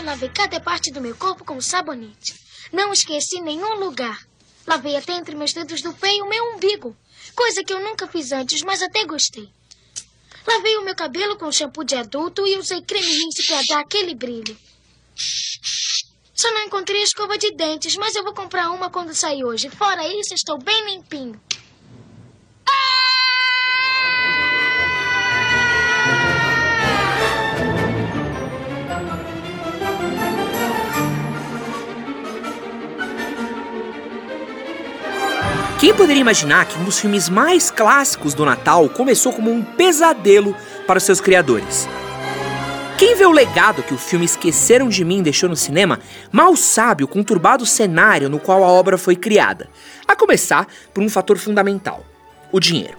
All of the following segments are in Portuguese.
banho, lavei cada parte do meu corpo com sabonete. Não esqueci nenhum lugar. Lavei até entre meus dedos do pé e o meu umbigo. Coisa que eu nunca fiz antes, mas até gostei. Lavei o meu cabelo com shampoo de adulto e usei creme rinse para dar aquele brilho. Só não encontrei escova de dentes, mas eu vou comprar uma quando sair hoje. Fora isso, estou bem limpinho. Quem poderia imaginar que um dos filmes mais clássicos do Natal começou como um pesadelo para os seus criadores? Quem vê o legado que o filme Esqueceram de Mim deixou no cinema, mal sabe o conturbado cenário no qual a obra foi criada, a começar por um fator fundamental: o dinheiro.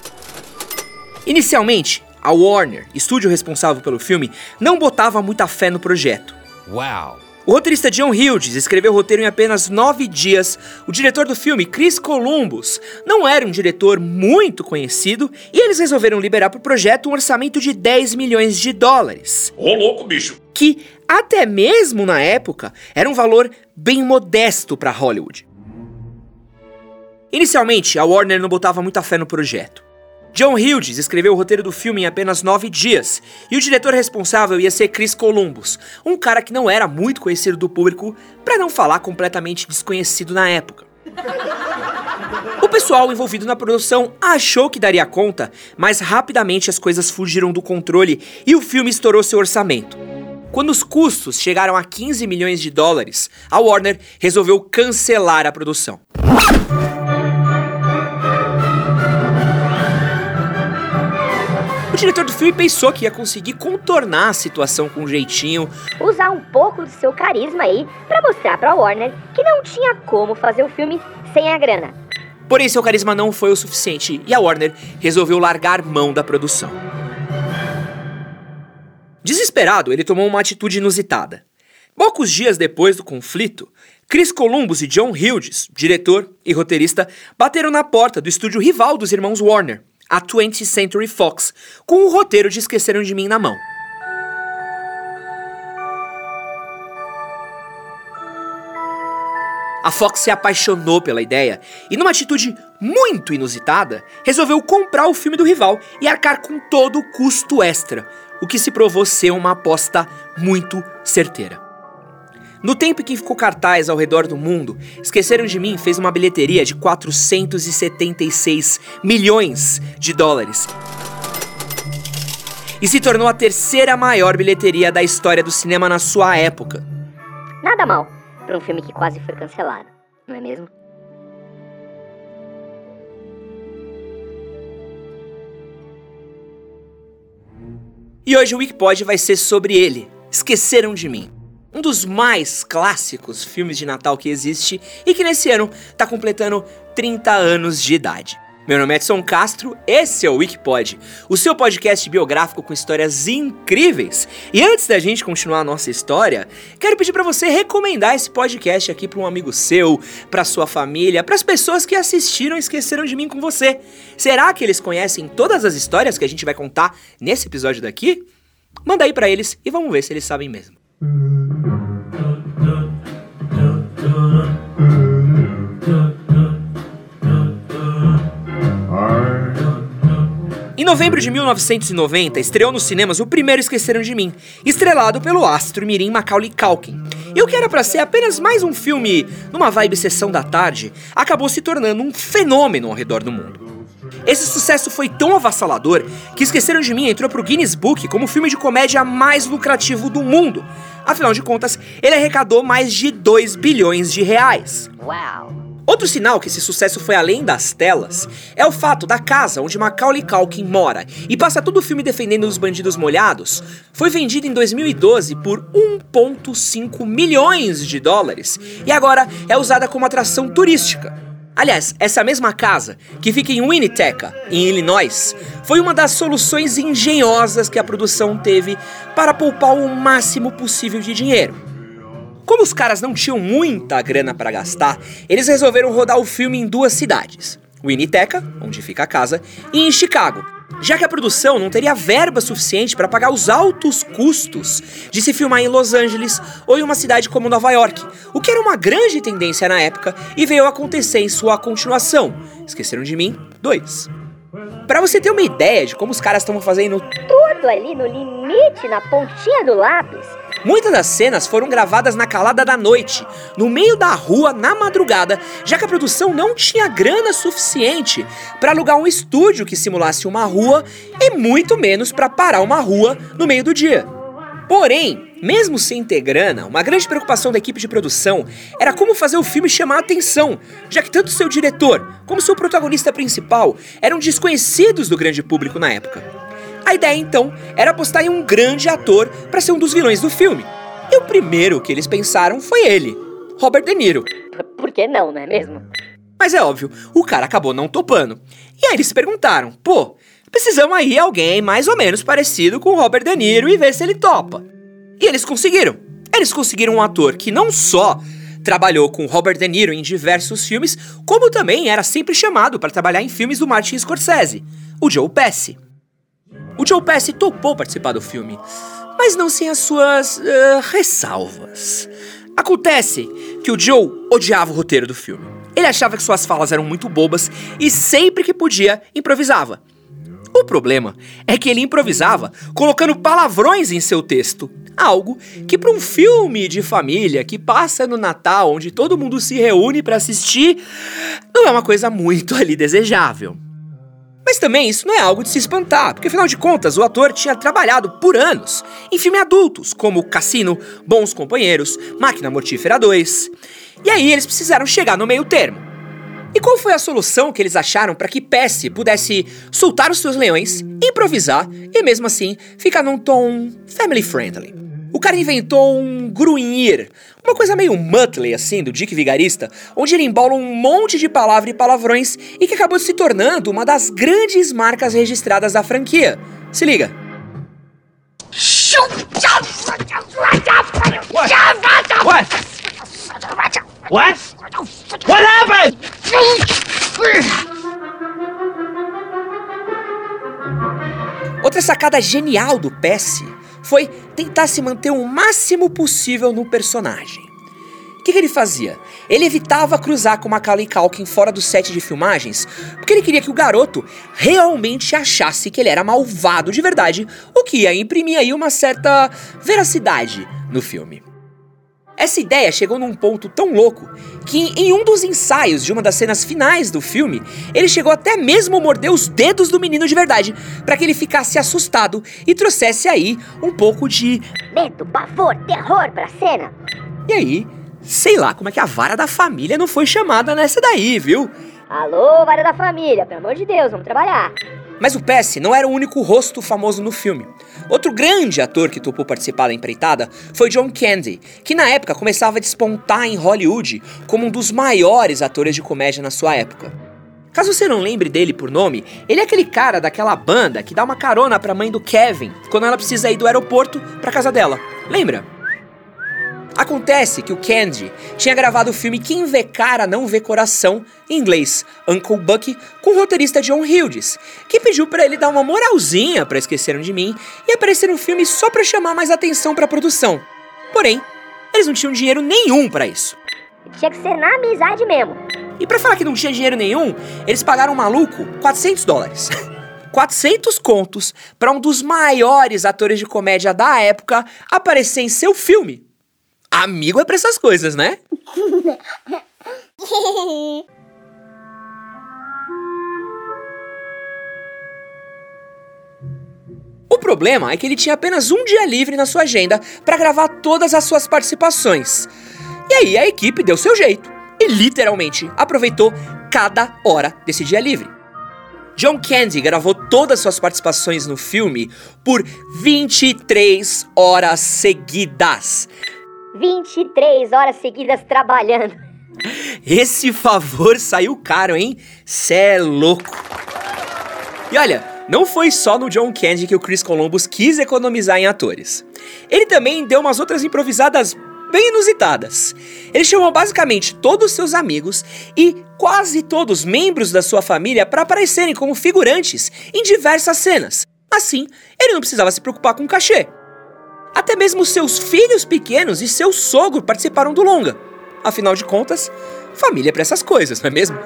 Inicialmente, a Warner, estúdio responsável pelo filme, não botava muita fé no projeto. Uau! O roteirista John Hughes escreveu o roteiro em apenas nove dias. O diretor do filme, Chris Columbus, não era um diretor muito conhecido e eles resolveram liberar para o projeto um orçamento de 10 milhões de dólares. Ô louco, bicho! Que, até mesmo na época, era um valor bem modesto para Hollywood. Inicialmente, a Warner não botava muita fé no projeto. John Hughes escreveu o roteiro do filme em apenas nove dias, e o diretor responsável ia ser Chris Columbus, um cara que não era muito conhecido do público, para não falar completamente desconhecido na época. O pessoal envolvido na produção achou que daria conta, mas rapidamente as coisas fugiram do controle e o filme estourou seu orçamento. Quando os custos chegaram a 15 milhões de dólares, a Warner resolveu cancelar a produção. Diretor do filme pensou que ia conseguir contornar a situação com um jeitinho. Usar um pouco do seu carisma aí para mostrar pra Warner que não tinha como fazer o filme sem a grana. Porém, seu carisma não foi o suficiente e a Warner resolveu largar mão da produção. Desesperado, ele tomou uma atitude inusitada. Poucos dias depois do conflito, Chris Columbus e John Hughes, diretor e roteirista, bateram na porta do estúdio rival dos irmãos Warner, a 20th Century Fox, com o roteiro de Esqueceram de Mim na mão. A Fox se apaixonou pela ideia e, numa atitude muito inusitada, resolveu comprar o filme do rival e arcar com todo o custo extra, o que se provou ser uma aposta muito certeira. No tempo em que ficou cartaz ao redor do mundo, Esqueceram de Mim fez uma bilheteria de 476 milhões de dólares. E se tornou a terceira maior bilheteria da história do cinema na sua época. Nada mal para um filme que quase foi cancelado, não é mesmo? E hoje o Wikipod vai ser sobre ele. Esqueceram de mim um dos mais clássicos filmes de Natal que existe e que nesse ano está completando 30 anos de idade. Meu nome é Edson Castro, esse é o Wikipod, o seu podcast biográfico com histórias incríveis. E antes da gente continuar a nossa história, quero pedir para você recomendar esse podcast aqui para um amigo seu, para sua família, para as pessoas que assistiram e esqueceram de mim com você. Será que eles conhecem todas as histórias que a gente vai contar nesse episódio daqui? Manda aí para eles e vamos ver se eles sabem mesmo. Em novembro de 1990, estreou nos cinemas O Primeiro Esqueceram de Mim, estrelado pelo astro Mirim Macaulay Culkin. E o que era para ser apenas mais um filme numa vibe sessão da tarde, acabou se tornando um fenômeno ao redor do mundo. Esse sucesso foi tão avassalador que Esqueceram de Mim entrou pro Guinness Book como o filme de comédia mais lucrativo do mundo. Afinal de contas, ele arrecadou mais de 2 bilhões de reais. Uau! Outro sinal que esse sucesso foi além das telas é o fato da casa onde Macaulay Culkin mora e passa todo o filme defendendo os bandidos molhados foi vendida em 2012 por 1,5 milhões de dólares e agora é usada como atração turística. Aliás, essa mesma casa, que fica em Winnipeg, em Illinois, foi uma das soluções engenhosas que a produção teve para poupar o máximo possível de dinheiro. Como os caras não tinham muita grana para gastar, eles resolveram rodar o filme em duas cidades: Winnipeg, onde fica a casa, e em Chicago, já que a produção não teria verba suficiente para pagar os altos custos de se filmar em Los Angeles ou em uma cidade como Nova York, o que era uma grande tendência na época e veio acontecer em sua continuação. Esqueceram de mim? 2. Para você ter uma ideia de como os caras estão fazendo Tudo ali no limite, na pontinha do lápis. Muitas das cenas foram gravadas na calada da noite, no meio da rua, na madrugada, já que a produção não tinha grana suficiente para alugar um estúdio que simulasse uma rua e muito menos para parar uma rua no meio do dia. Porém, mesmo sem ter grana, uma grande preocupação da equipe de produção era como fazer o filme chamar a atenção, já que tanto seu diretor como seu protagonista principal eram desconhecidos do grande público na época. A ideia então era apostar em um grande ator para ser um dos vilões do filme. E o primeiro que eles pensaram foi ele, Robert De Niro. Por que não, não é mesmo? Mas é óbvio, o cara acabou não topando. E aí eles se perguntaram: pô, precisamos aí alguém mais ou menos parecido com o Robert De Niro e ver se ele topa. E eles conseguiram. Eles conseguiram um ator que não só trabalhou com Robert De Niro em diversos filmes, como também era sempre chamado para trabalhar em filmes do Martin Scorsese, o Joe Pesci. O Joe Pesci topou participar do filme, mas não sem as suas uh, ressalvas. Acontece que o Joe odiava o roteiro do filme. Ele achava que suas falas eram muito bobas e sempre que podia improvisava. O problema é que ele improvisava colocando palavrões em seu texto, algo que para um filme de família que passa no Natal, onde todo mundo se reúne para assistir, não é uma coisa muito ali desejável. Mas também isso não é algo de se espantar, porque afinal de contas o ator tinha trabalhado por anos em filmes adultos, como Cassino, Bons Companheiros, Máquina Mortífera 2. E aí eles precisaram chegar no meio termo. E qual foi a solução que eles acharam para que Pesce pudesse soltar os seus leões, improvisar e mesmo assim ficar num tom family friendly? O cara inventou um grunhir, uma coisa meio Muttley assim, do Dick Vigarista, onde ele embola um monte de palavras e palavrões e que acabou se tornando uma das grandes marcas registradas da franquia. Se liga. What? What? What happened? Outra sacada genial do Pesce foi tentar se manter o máximo possível no personagem. O que, que, ele fazia? Ele evitava cruzar com Macaulay Culkin fora do set de filmagens, porque ele queria que o garoto realmente achasse que ele era malvado de verdade, o que ia imprimir aí uma certa veracidade no filme. Essa ideia chegou num ponto tão louco que, em um dos ensaios de uma das cenas finais do filme, ele chegou até mesmo a morder os dedos do menino de verdade, para que ele ficasse assustado e trouxesse aí um pouco de Medo, pavor, terror pra cena. E aí, sei lá como é que a vara da família não foi chamada nessa daí, viu? Alô, vara da família, pelo amor de Deus, vamos trabalhar. Mas o Pesce não era o único rosto famoso no filme. Outro grande ator que topou participar da empreitada foi John Candy, que na época começava a despontar em Hollywood como um dos maiores atores de comédia na sua época. Caso você não lembre dele por nome, ele é aquele cara daquela banda que dá uma carona pra mãe do Kevin quando ela precisa ir do aeroporto pra casa dela. Lembra? Acontece que o Candy tinha gravado o filme Quem Vê Cara Não Vê Coração, em inglês, Uncle Buck, com o roteirista John Hughes, que pediu para ele dar uma moralzinha para Esqueceram de Mim e aparecer no filme só para chamar mais atenção para a produção. Porém, eles não tinham dinheiro nenhum para isso. Tinha que ser na amizade mesmo. E para falar que não tinha dinheiro nenhum, eles pagaram um maluco 400 dólares. 400 contos para um dos maiores atores de comédia da época aparecer em seu filme. Amigo é pra essas coisas, né? O problema é que ele tinha apenas um dia livre na sua agenda para gravar todas as suas participações. E aí a equipe deu seu jeito e literalmente aproveitou cada hora desse dia livre. John Candy gravou todas suas participações no filme por 23 horas seguidas. 23 horas seguidas trabalhando. Esse favor saiu caro, hein? Cê é louco. E olha, não foi só no John Candy que o Chris Columbus quis economizar em atores. Ele também deu umas outras improvisadas bem inusitadas. Ele chamou basicamente todos os seus amigos e quase todos os membros da sua família para aparecerem como figurantes em diversas cenas. Assim, ele não precisava se preocupar com cachê. Até mesmo seus filhos pequenos e seu sogro participaram do longa. Afinal de contas, família é para essas coisas, não é mesmo?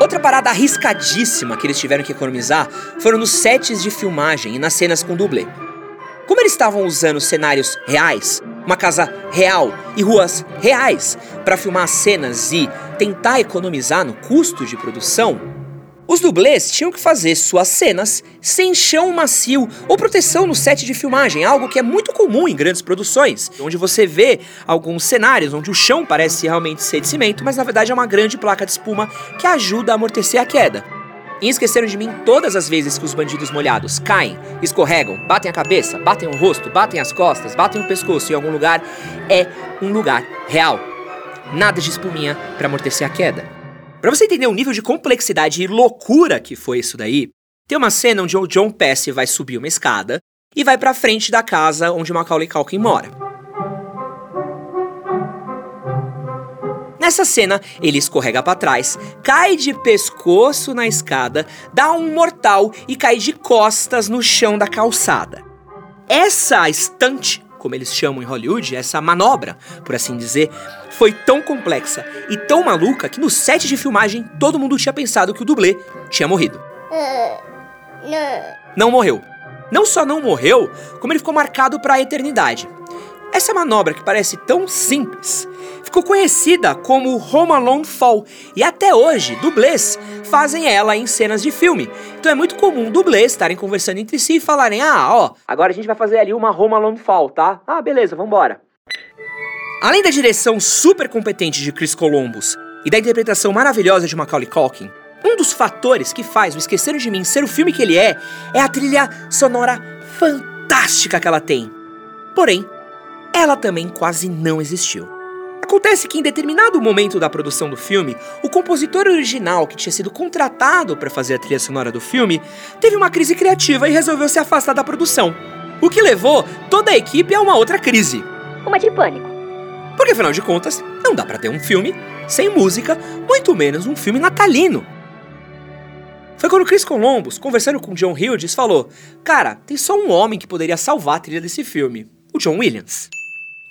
Outra parada arriscadíssima que eles tiveram que economizar foram nos sets de filmagem e nas cenas com dublê. Como eles estavam usando cenários reais, uma casa real e ruas reais para filmar cenas e tentar economizar no custo de produção, os dublês tinham que fazer suas cenas sem chão macio ou proteção no set de filmagem, algo que é muito comum em grandes produções, onde você vê alguns cenários onde o chão parece realmente ser de cimento, mas na verdade é uma grande placa de espuma que ajuda a amortecer a queda. E esqueceram de mim todas as vezes que os bandidos molhados caem, escorregam, batem a cabeça, batem o rosto, batem as costas, batem o pescoço em algum lugar, é um lugar real. Nada de espuminha para amortecer a queda. Para você entender o nível de complexidade e loucura que foi isso daí, tem uma cena onde o John Pesci vai subir uma escada e vai para frente da casa onde Macaulay Culkin mora. Nessa cena, ele escorrega para trás, cai de pescoço na escada, dá um mortal e cai de costas no chão da calçada. Essa estante como eles chamam em Hollywood, essa manobra, por assim dizer, foi tão complexa e tão maluca que no set de filmagem todo mundo tinha pensado que o dublê tinha morrido. Não morreu. Não só não morreu, como ele ficou marcado para a eternidade. Essa manobra que parece tão simples ficou conhecida como Home Alone Fall e até hoje dublês fazem ela em cenas de filme. Então é muito comum dublês estarem conversando entre si e falarem: "Ah, ó, agora a gente vai fazer ali uma Home Alone Fall, tá? Ah, beleza, vambora". Além da direção super competente de Chris Columbus e da interpretação maravilhosa de Macaulay Culkin, um dos fatores que faz o Esqueceram de Mim ser o filme que ele é é a trilha sonora fantástica que ela tem. Porém, ela também quase não existiu. Acontece que em determinado momento da produção do filme, o compositor original que tinha sido contratado para fazer a trilha sonora do filme teve uma crise criativa e resolveu se afastar da produção. O que levou toda a equipe a uma outra crise. Uma de pânico. Porque afinal de contas, não dá para ter um filme sem música, muito menos um filme natalino. Foi quando Chris Columbus, conversando com John Hughes, falou: Cara, tem só um homem que poderia salvar a trilha desse filme: o John Williams.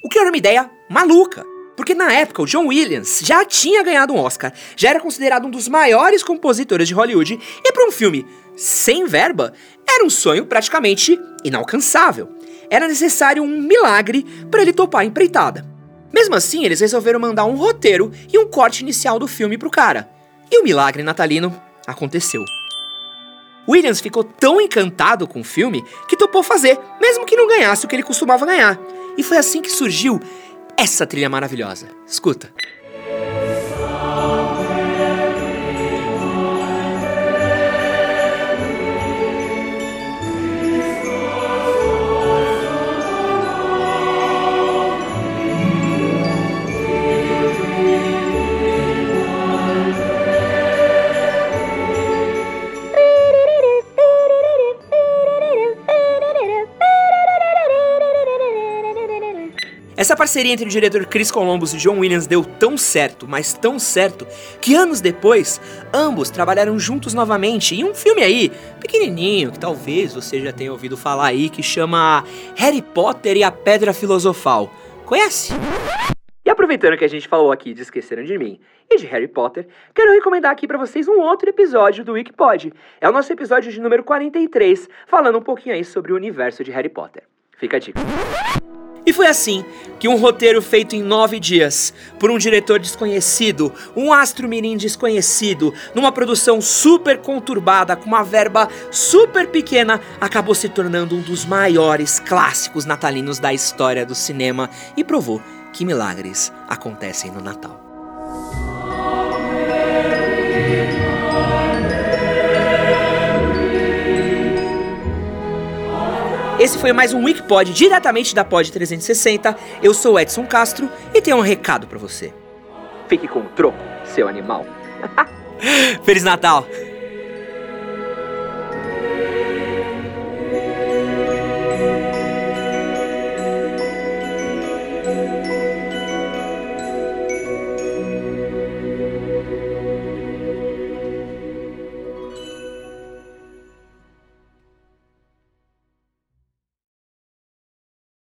O que era uma ideia maluca. Porque na época o John Williams já tinha ganhado um Oscar, já era considerado um dos maiores compositores de Hollywood, e para um filme sem verba, era um sonho praticamente inalcançável. Era necessário um milagre para ele topar a empreitada. Mesmo assim, eles resolveram mandar um roteiro e um corte inicial do filme pro cara. E o milagre natalino aconteceu. Williams ficou tão encantado com o filme que topou fazer, mesmo que não ganhasse o que ele costumava ganhar. E foi assim que surgiu essa trilha maravilhosa. Escuta. Parceria entre o diretor Chris Columbus e John Williams deu tão certo, mas tão certo, que anos depois, ambos trabalharam juntos novamente em um filme aí, pequenininho, que talvez você já tenha ouvido falar aí, que chama Harry Potter e a Pedra Filosofal. Conhece? E aproveitando que a gente falou aqui de Esqueceram de Mim e de Harry Potter, quero recomendar aqui para vocês um outro episódio do Wikipod. É o nosso episódio de número 43, falando um pouquinho aí sobre o universo de Harry Potter. Fica a dica. E foi assim que um roteiro feito em nove dias, por um diretor desconhecido, um astro mirim desconhecido, numa produção super conturbada, com uma verba super pequena, acabou se tornando um dos maiores clássicos natalinos da história do cinema e provou que milagres acontecem no Natal. Esse foi mais um Wikipod diretamente da Pod 360. Eu sou Edson Castro e tenho um recado para você. Fique com o troco, seu animal. Feliz Natal!